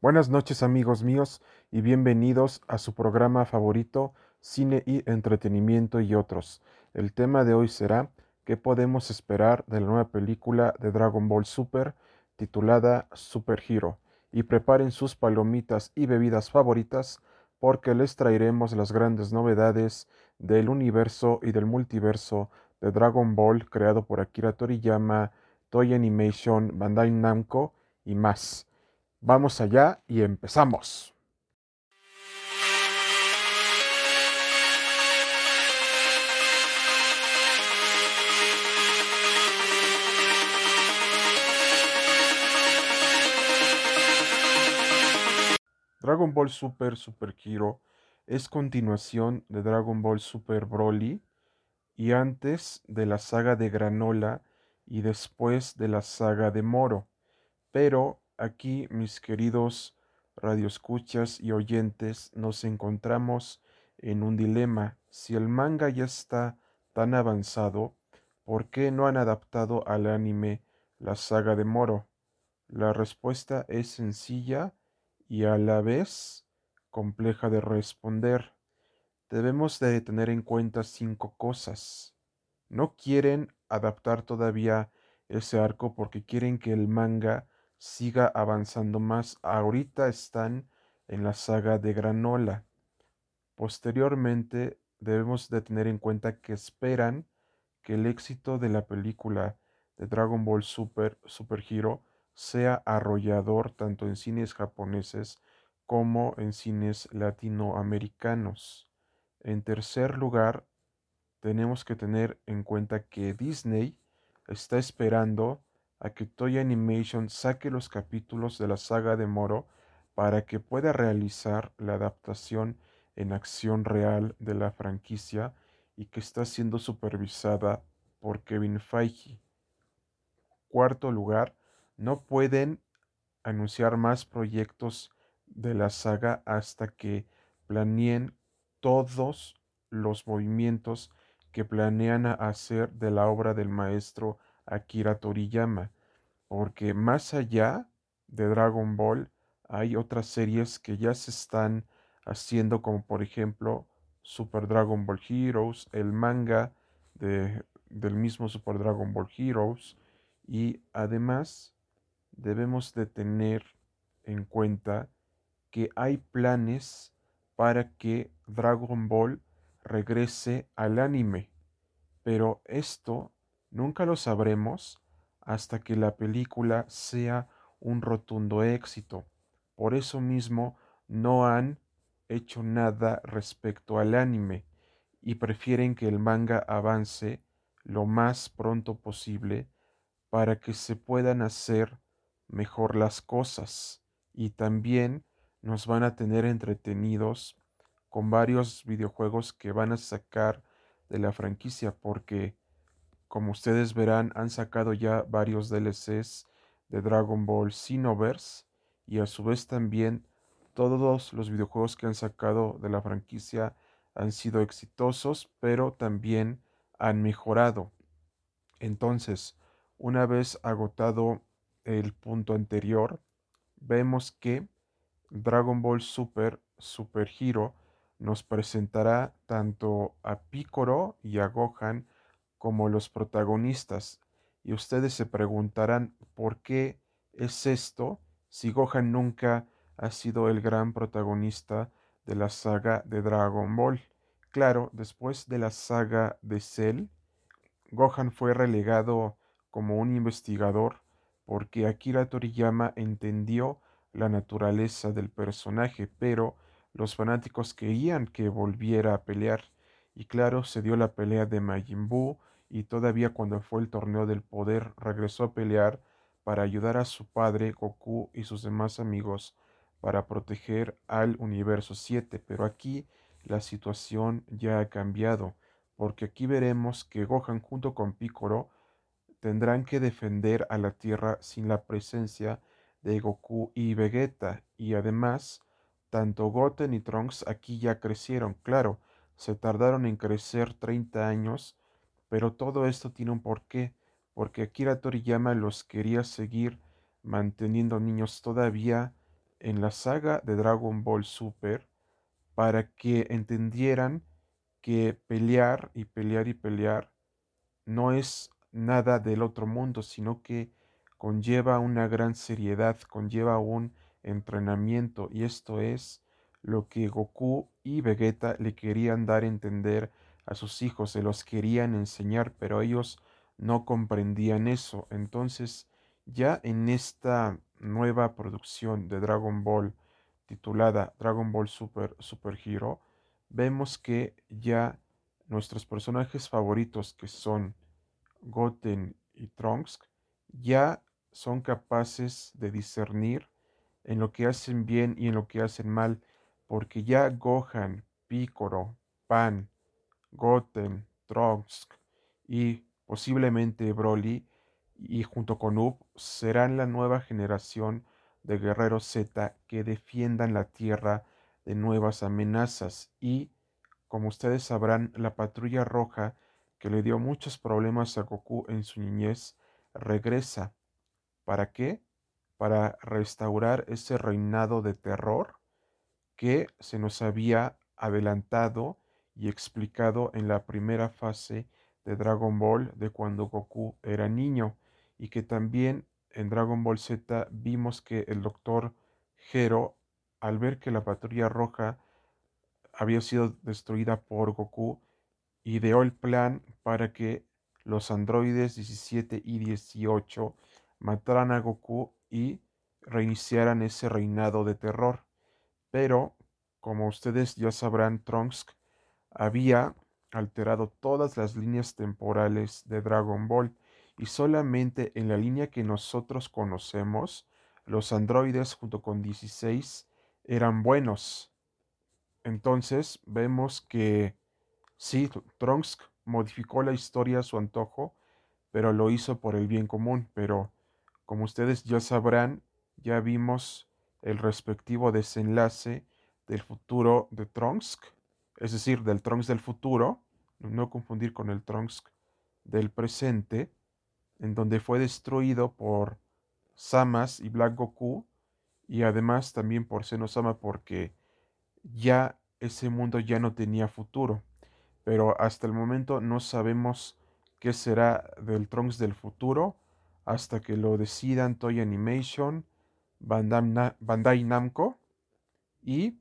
Buenas noches amigos míos y bienvenidos a su programa favorito Cine y Entretenimiento y otros. El tema de hoy será ¿Qué podemos esperar de la nueva película de Dragon Ball Super titulada Super Hero? Y preparen sus palomitas y bebidas favoritas porque les traeremos las grandes novedades del universo y del multiverso de Dragon Ball creado por Akira Toriyama, Toy Animation, Bandai Namco y más. Vamos allá y empezamos. Dragon Ball Super Super Hero es continuación de Dragon Ball Super Broly y antes de la saga de Granola y después de la saga de Moro. Pero aquí, mis queridos radioescuchas y oyentes, nos encontramos en un dilema. Si el manga ya está tan avanzado, ¿por qué no han adaptado al anime la saga de Moro? La respuesta es sencilla y a la vez compleja de responder. Debemos de tener en cuenta cinco cosas. No quieren adaptar todavía ese arco porque quieren que el manga siga avanzando más. Ahorita están en la saga de Granola. Posteriormente debemos de tener en cuenta que esperan que el éxito de la película de Dragon Ball Super Super Hero sea arrollador tanto en cines japoneses como en cines latinoamericanos. En tercer lugar, tenemos que tener en cuenta que Disney está esperando a que Toy Animation saque los capítulos de la saga de Moro para que pueda realizar la adaptación en acción real de la franquicia y que está siendo supervisada por Kevin Feige. Cuarto lugar, no pueden anunciar más proyectos de la saga hasta que planeen todos los movimientos que planean hacer de la obra del maestro Akira Toriyama, porque más allá de Dragon Ball hay otras series que ya se están haciendo como por ejemplo Super Dragon Ball Heroes, el manga de, del mismo Super Dragon Ball Heroes y además debemos de tener en cuenta que hay planes para que Dragon Ball regrese al anime, pero esto nunca lo sabremos hasta que la película sea un rotundo éxito. Por eso mismo no han hecho nada respecto al anime y prefieren que el manga avance lo más pronto posible para que se puedan hacer mejor las cosas y también nos van a tener entretenidos con varios videojuegos que van a sacar de la franquicia porque como ustedes verán han sacado ya varios DLCs de Dragon Ball Xenoverse y a su vez también todos los videojuegos que han sacado de la franquicia han sido exitosos pero también han mejorado. Entonces una vez agotado el punto anterior vemos que Dragon Ball Super Super Hero nos presentará tanto a Piccolo y a Gohan como los protagonistas. Y ustedes se preguntarán por qué es esto si Gohan nunca ha sido el gran protagonista de la saga de Dragon Ball. Claro, después de la saga de Cell, Gohan fue relegado como un investigador porque Akira Toriyama entendió la naturaleza del personaje, pero los fanáticos querían que volviera a pelear. Y claro, se dio la pelea de Majin y todavía cuando fue el torneo del poder regresó a pelear para ayudar a su padre Goku y sus demás amigos para proteger al universo 7, pero aquí la situación ya ha cambiado, porque aquí veremos que Gohan junto con Piccolo tendrán que defender a la Tierra sin la presencia de Goku y Vegeta, y además, tanto Goten y Trunks aquí ya crecieron, claro, se tardaron en crecer 30 años, pero todo esto tiene un porqué, porque Akira Toriyama los quería seguir manteniendo niños todavía en la saga de Dragon Ball Super para que entendieran que pelear y pelear y pelear no es nada del otro mundo, sino que conlleva una gran seriedad, conlleva un entrenamiento y esto es lo que Goku y Vegeta le querían dar a entender a sus hijos, se los querían enseñar, pero ellos no comprendían eso. Entonces, ya en esta nueva producción de Dragon Ball titulada Dragon Ball Super Super Hero, vemos que ya nuestros personajes favoritos que son Goten y Trunks ya son capaces de discernir en lo que hacen bien y en lo que hacen mal, porque ya Gohan, Piccolo, Pan, Goten, Trunks y posiblemente Broly y junto con Up serán la nueva generación de guerreros Z que defiendan la Tierra de nuevas amenazas y, como ustedes sabrán, la patrulla roja que le dio muchos problemas a Goku en su niñez regresa. ¿Para qué? Para restaurar ese reinado de terror que se nos había adelantado y explicado en la primera fase de Dragon Ball de cuando Goku era niño y que también en Dragon Ball Z vimos que el doctor Gero al ver que la patrulla roja había sido destruida por Goku ideó el plan para que los androides 17 y 18 mataran a Goku y reiniciaran ese reinado de terror. Pero, como ustedes ya sabrán, Trunks había alterado todas las líneas temporales de Dragon Ball y solamente en la línea que nosotros conocemos, los androides junto con 16 eran buenos. Entonces vemos que sí, Trunks modificó la historia a su antojo, pero lo hizo por el bien común. Pero, como ustedes ya sabrán, ya vimos el respectivo desenlace del futuro de Trunks es decir, del Trunks del futuro, no confundir con el Trunks del presente, en donde fue destruido por Samas y Black Goku, y además también por Senosama porque ya ese mundo ya no tenía futuro. Pero hasta el momento no sabemos qué será del Trunks del futuro hasta que lo decidan Toy Animation, Bandai Namco y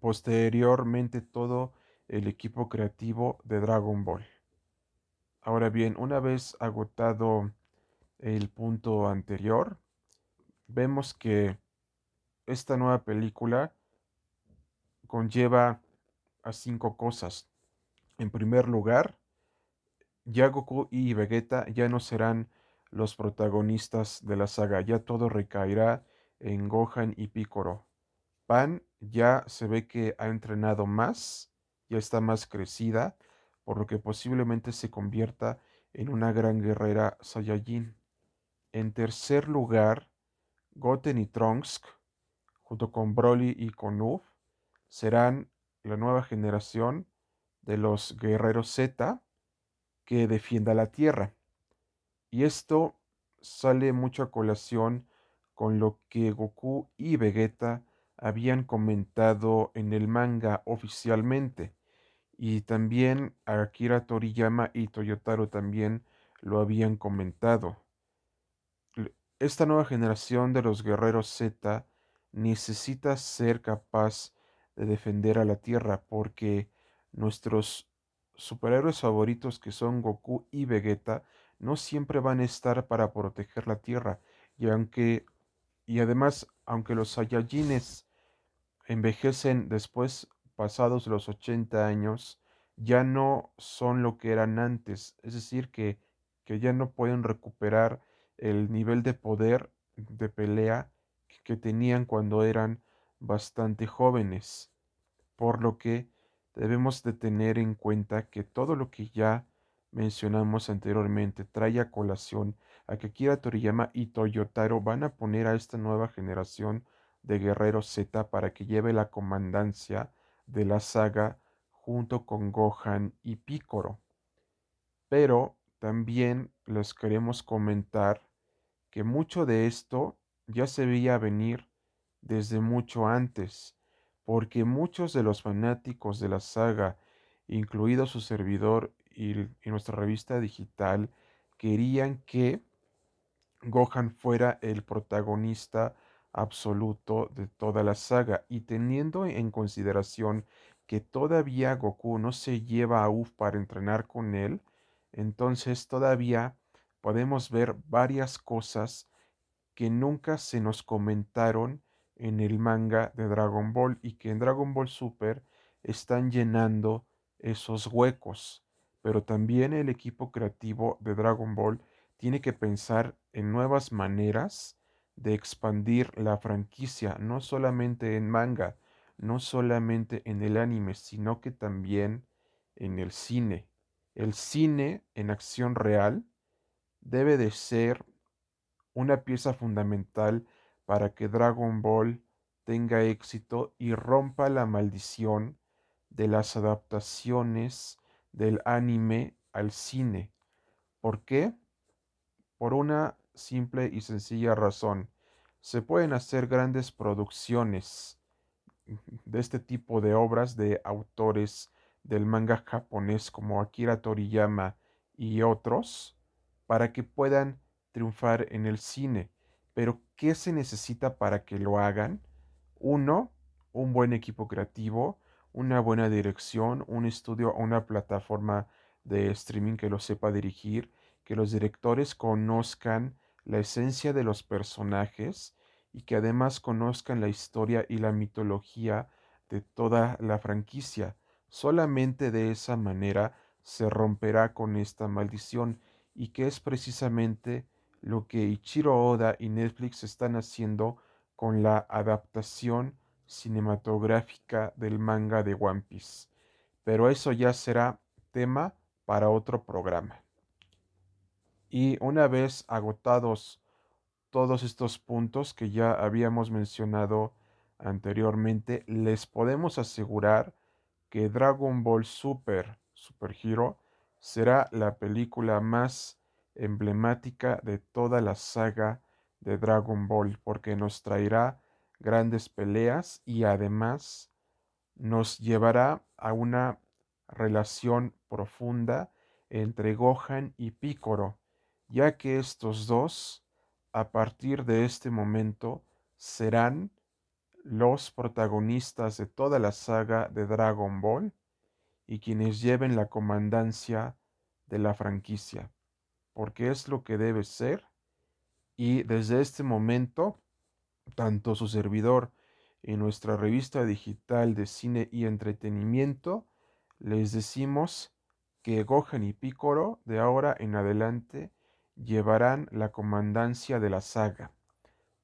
posteriormente todo el equipo creativo de Dragon Ball. Ahora bien, una vez agotado el punto anterior, vemos que esta nueva película conlleva a cinco cosas. En primer lugar, ya Goku y Vegeta ya no serán los protagonistas de la saga, ya todo recaerá en Gohan y Piccolo. Pan ya se ve que ha entrenado más, ya está más crecida, por lo que posiblemente se convierta en una gran guerrera Saiyajin. En tercer lugar, Goten y Trunks, junto con Broly y con Uf, serán la nueva generación de los guerreros Z que defienda la Tierra. Y esto sale mucho a colación con lo que Goku y Vegeta habían comentado en el manga oficialmente. Y también Akira Toriyama y Toyotaro también lo habían comentado. Esta nueva generación de los guerreros Z necesita ser capaz de defender a la Tierra porque nuestros superhéroes favoritos que son Goku y Vegeta no siempre van a estar para proteger la Tierra y aunque y además aunque los Saiyajines envejecen después, pasados los 80 años, ya no son lo que eran antes, es decir, que, que ya no pueden recuperar el nivel de poder de pelea que tenían cuando eran bastante jóvenes, por lo que debemos de tener en cuenta que todo lo que ya mencionamos anteriormente trae a colación a que Kira Toriyama y Toyotaro van a poner a esta nueva generación de Guerrero Z para que lleve la comandancia de la saga junto con Gohan y Picoro. Pero también les queremos comentar que mucho de esto ya se veía venir desde mucho antes, porque muchos de los fanáticos de la saga, incluido su servidor y, nuestra revista digital, querían que Gohan fuera el protagonista absoluto de toda la saga y teniendo en consideración que todavía Goku no se lleva a Uf para entrenar con él, entonces todavía podemos ver varias cosas que nunca se nos comentaron en el manga de Dragon Ball y que en Dragon Ball Super están llenando esos huecos. Pero también el equipo creativo de Dragon Ball tiene que pensar en nuevas maneras de expandir la franquicia, no solamente en manga, no solamente en el anime, sino que también en el cine. El cine en acción real debe de ser una pieza fundamental para que Dragon Ball tenga éxito y rompa la maldición de las adaptaciones del anime al cine. ¿Por qué? Por una simple y sencilla razón. Se pueden hacer grandes producciones de este tipo de obras de autores del manga japonés como Akira Toriyama y otros para que puedan triunfar en el cine. Pero ¿qué se necesita para que lo hagan? Uno, un buen equipo creativo, una buena dirección, un estudio o una plataforma de streaming que lo sepa dirigir, que los directores conozcan la esencia de los personajes y que además conozcan la historia y la mitología de toda la franquicia. Solamente de esa manera se romperá con esta maldición y que es precisamente lo que Ichiro Oda y Netflix están haciendo con la adaptación cinematográfica del manga de One Piece. Pero eso ya será tema para otro programa. Y una vez agotados todos estos puntos que ya habíamos mencionado anteriormente, les podemos asegurar que Dragon Ball Super Super Hero será la película más emblemática de toda la saga de Dragon Ball porque nos traerá grandes peleas y además nos llevará a una relación profunda entre Gohan y Piccolo, ya que estos dos, a partir de este momento, serán los protagonistas de toda la saga de Dragon Ball y quienes lleven la comandancia de la franquicia, porque es lo que debe ser. Y desde este momento, tanto su servidor y nuestra revista digital de cine y entretenimiento, les decimos que Gohan y Picoro de ahora en adelante llevarán la comandancia de la saga,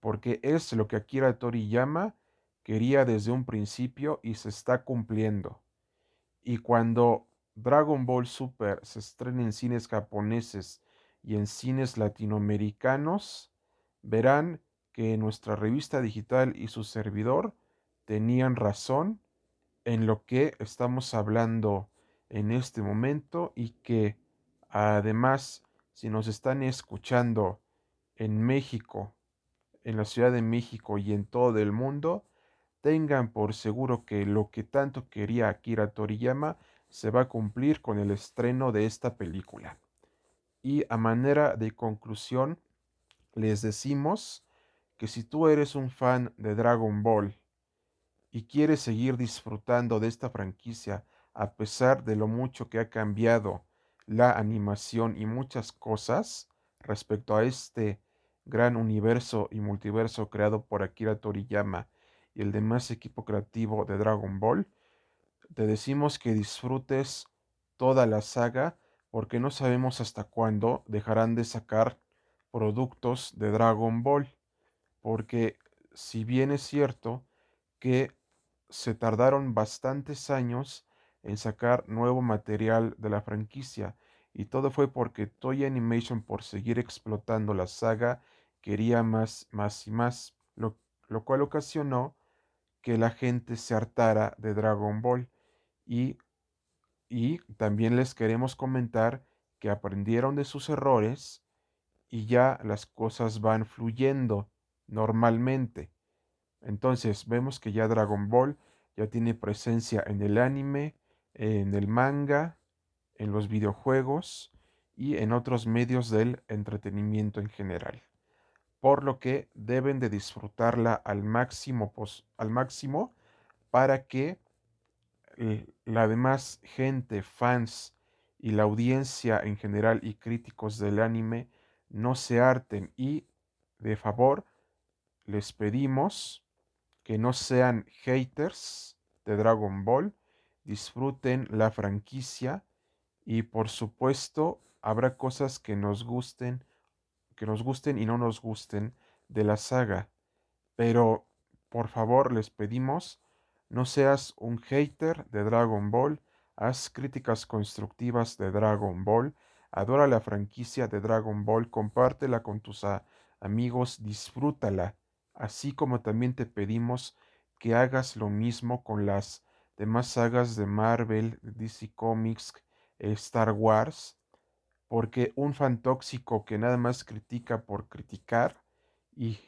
porque es lo que Akira Toriyama quería desde un principio y se está cumpliendo. Y cuando Dragon Ball Super se estrene en cines japoneses y en cines latinoamericanos, verán que nuestra revista digital y su servidor tenían razón en lo que estamos hablando en este momento y que además si nos están escuchando en México, en la Ciudad de México y en todo el mundo, tengan por seguro que lo que tanto quería Akira Toriyama se va a cumplir con el estreno de esta película. Y a manera de conclusión, les decimos que si tú eres un fan de Dragon Ball y quieres seguir disfrutando de esta franquicia a pesar de lo mucho que ha cambiado la animación y muchas cosas respecto a este gran universo y multiverso creado por Akira Toriyama y el demás equipo creativo de Dragon Ball, te decimos que disfrutes toda la saga porque no sabemos hasta cuándo dejarán de sacar productos de Dragon Ball. Porque si bien es cierto que se tardaron bastantes años en sacar nuevo material de la franquicia, y todo fue porque Toy Animation por seguir explotando la saga quería más, más y más, lo, lo cual ocasionó que la gente se hartara de Dragon Ball. Y, y también les queremos comentar que aprendieron de sus errores y ya las cosas van fluyendo normalmente. Entonces vemos que ya Dragon Ball ya tiene presencia en el anime, en el manga, en los videojuegos y en otros medios del entretenimiento en general. Por lo que deben de disfrutarla al máximo, al máximo para que la demás gente, fans y la audiencia en general y críticos del anime no se harten y de favor les pedimos que no sean haters de Dragon Ball, disfruten la franquicia y por supuesto habrá cosas que nos gusten, que nos gusten y no nos gusten de la saga. Pero por favor les pedimos no seas un hater de Dragon Ball, haz críticas constructivas de Dragon Ball, adora la franquicia de Dragon Ball, compártela con tus amigos, disfrútala, así como también te pedimos que hagas lo mismo con las demás sagas de Marvel, DC Comics, Star Wars, porque un fan tóxico que nada más critica por criticar y,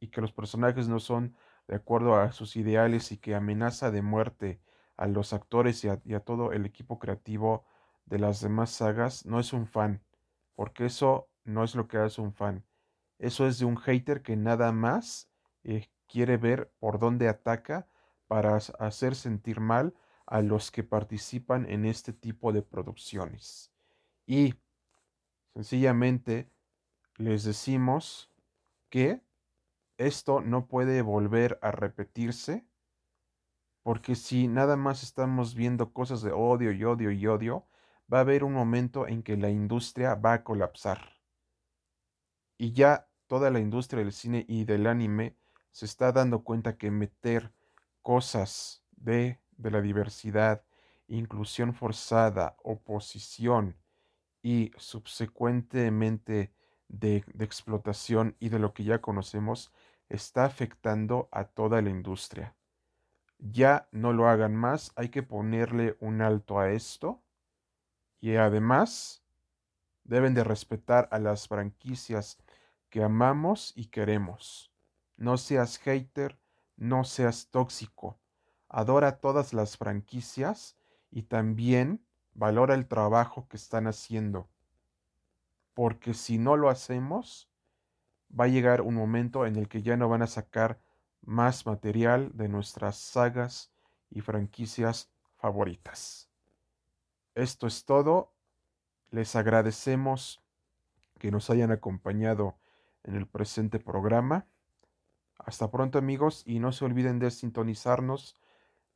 y que los personajes no son de acuerdo a sus ideales y que amenaza de muerte a los actores y a, todo el equipo creativo de las demás sagas, no es un fan, porque eso no es lo que hace un fan. Eso es de un hater que nada más eh, quiere ver por dónde ataca para hacer sentir mal a los que participan en este tipo de producciones. Y sencillamente les decimos que esto no puede volver a repetirse, porque si nada más estamos viendo cosas de odio y odio y odio, va a haber un momento en que la industria va a colapsar. Y ya toda la industria del cine y del anime se está dando cuenta que meter cosas de, de la diversidad, inclusión forzada, oposición y subsecuentemente de, de explotación y de lo que ya conocemos está afectando a toda la industria. Ya no lo hagan más, hay que ponerle un alto a esto y además deben de respetar a las franquicias que amamos y queremos. No seas hater, no seas tóxico. Adora todas las franquicias y también valora el trabajo que están haciendo. Porque si no lo hacemos, va a llegar un momento en el que ya no van a sacar más material de nuestras sagas y franquicias favoritas. Esto es todo. Les agradecemos que nos hayan acompañado en el presente programa. Hasta pronto amigos y no se olviden de sintonizarnos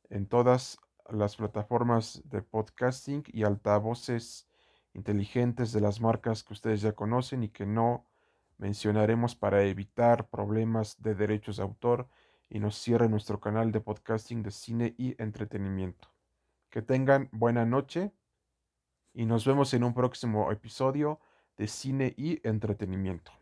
en todas las plataformas de podcasting y altavoces inteligentes de las marcas que ustedes ya conocen y que no mencionaremos para evitar problemas de derechos de autor y nos cierre nuestro canal de podcasting de cine y entretenimiento. Que tengan buena noche y nos vemos en un próximo episodio de cine y entretenimiento.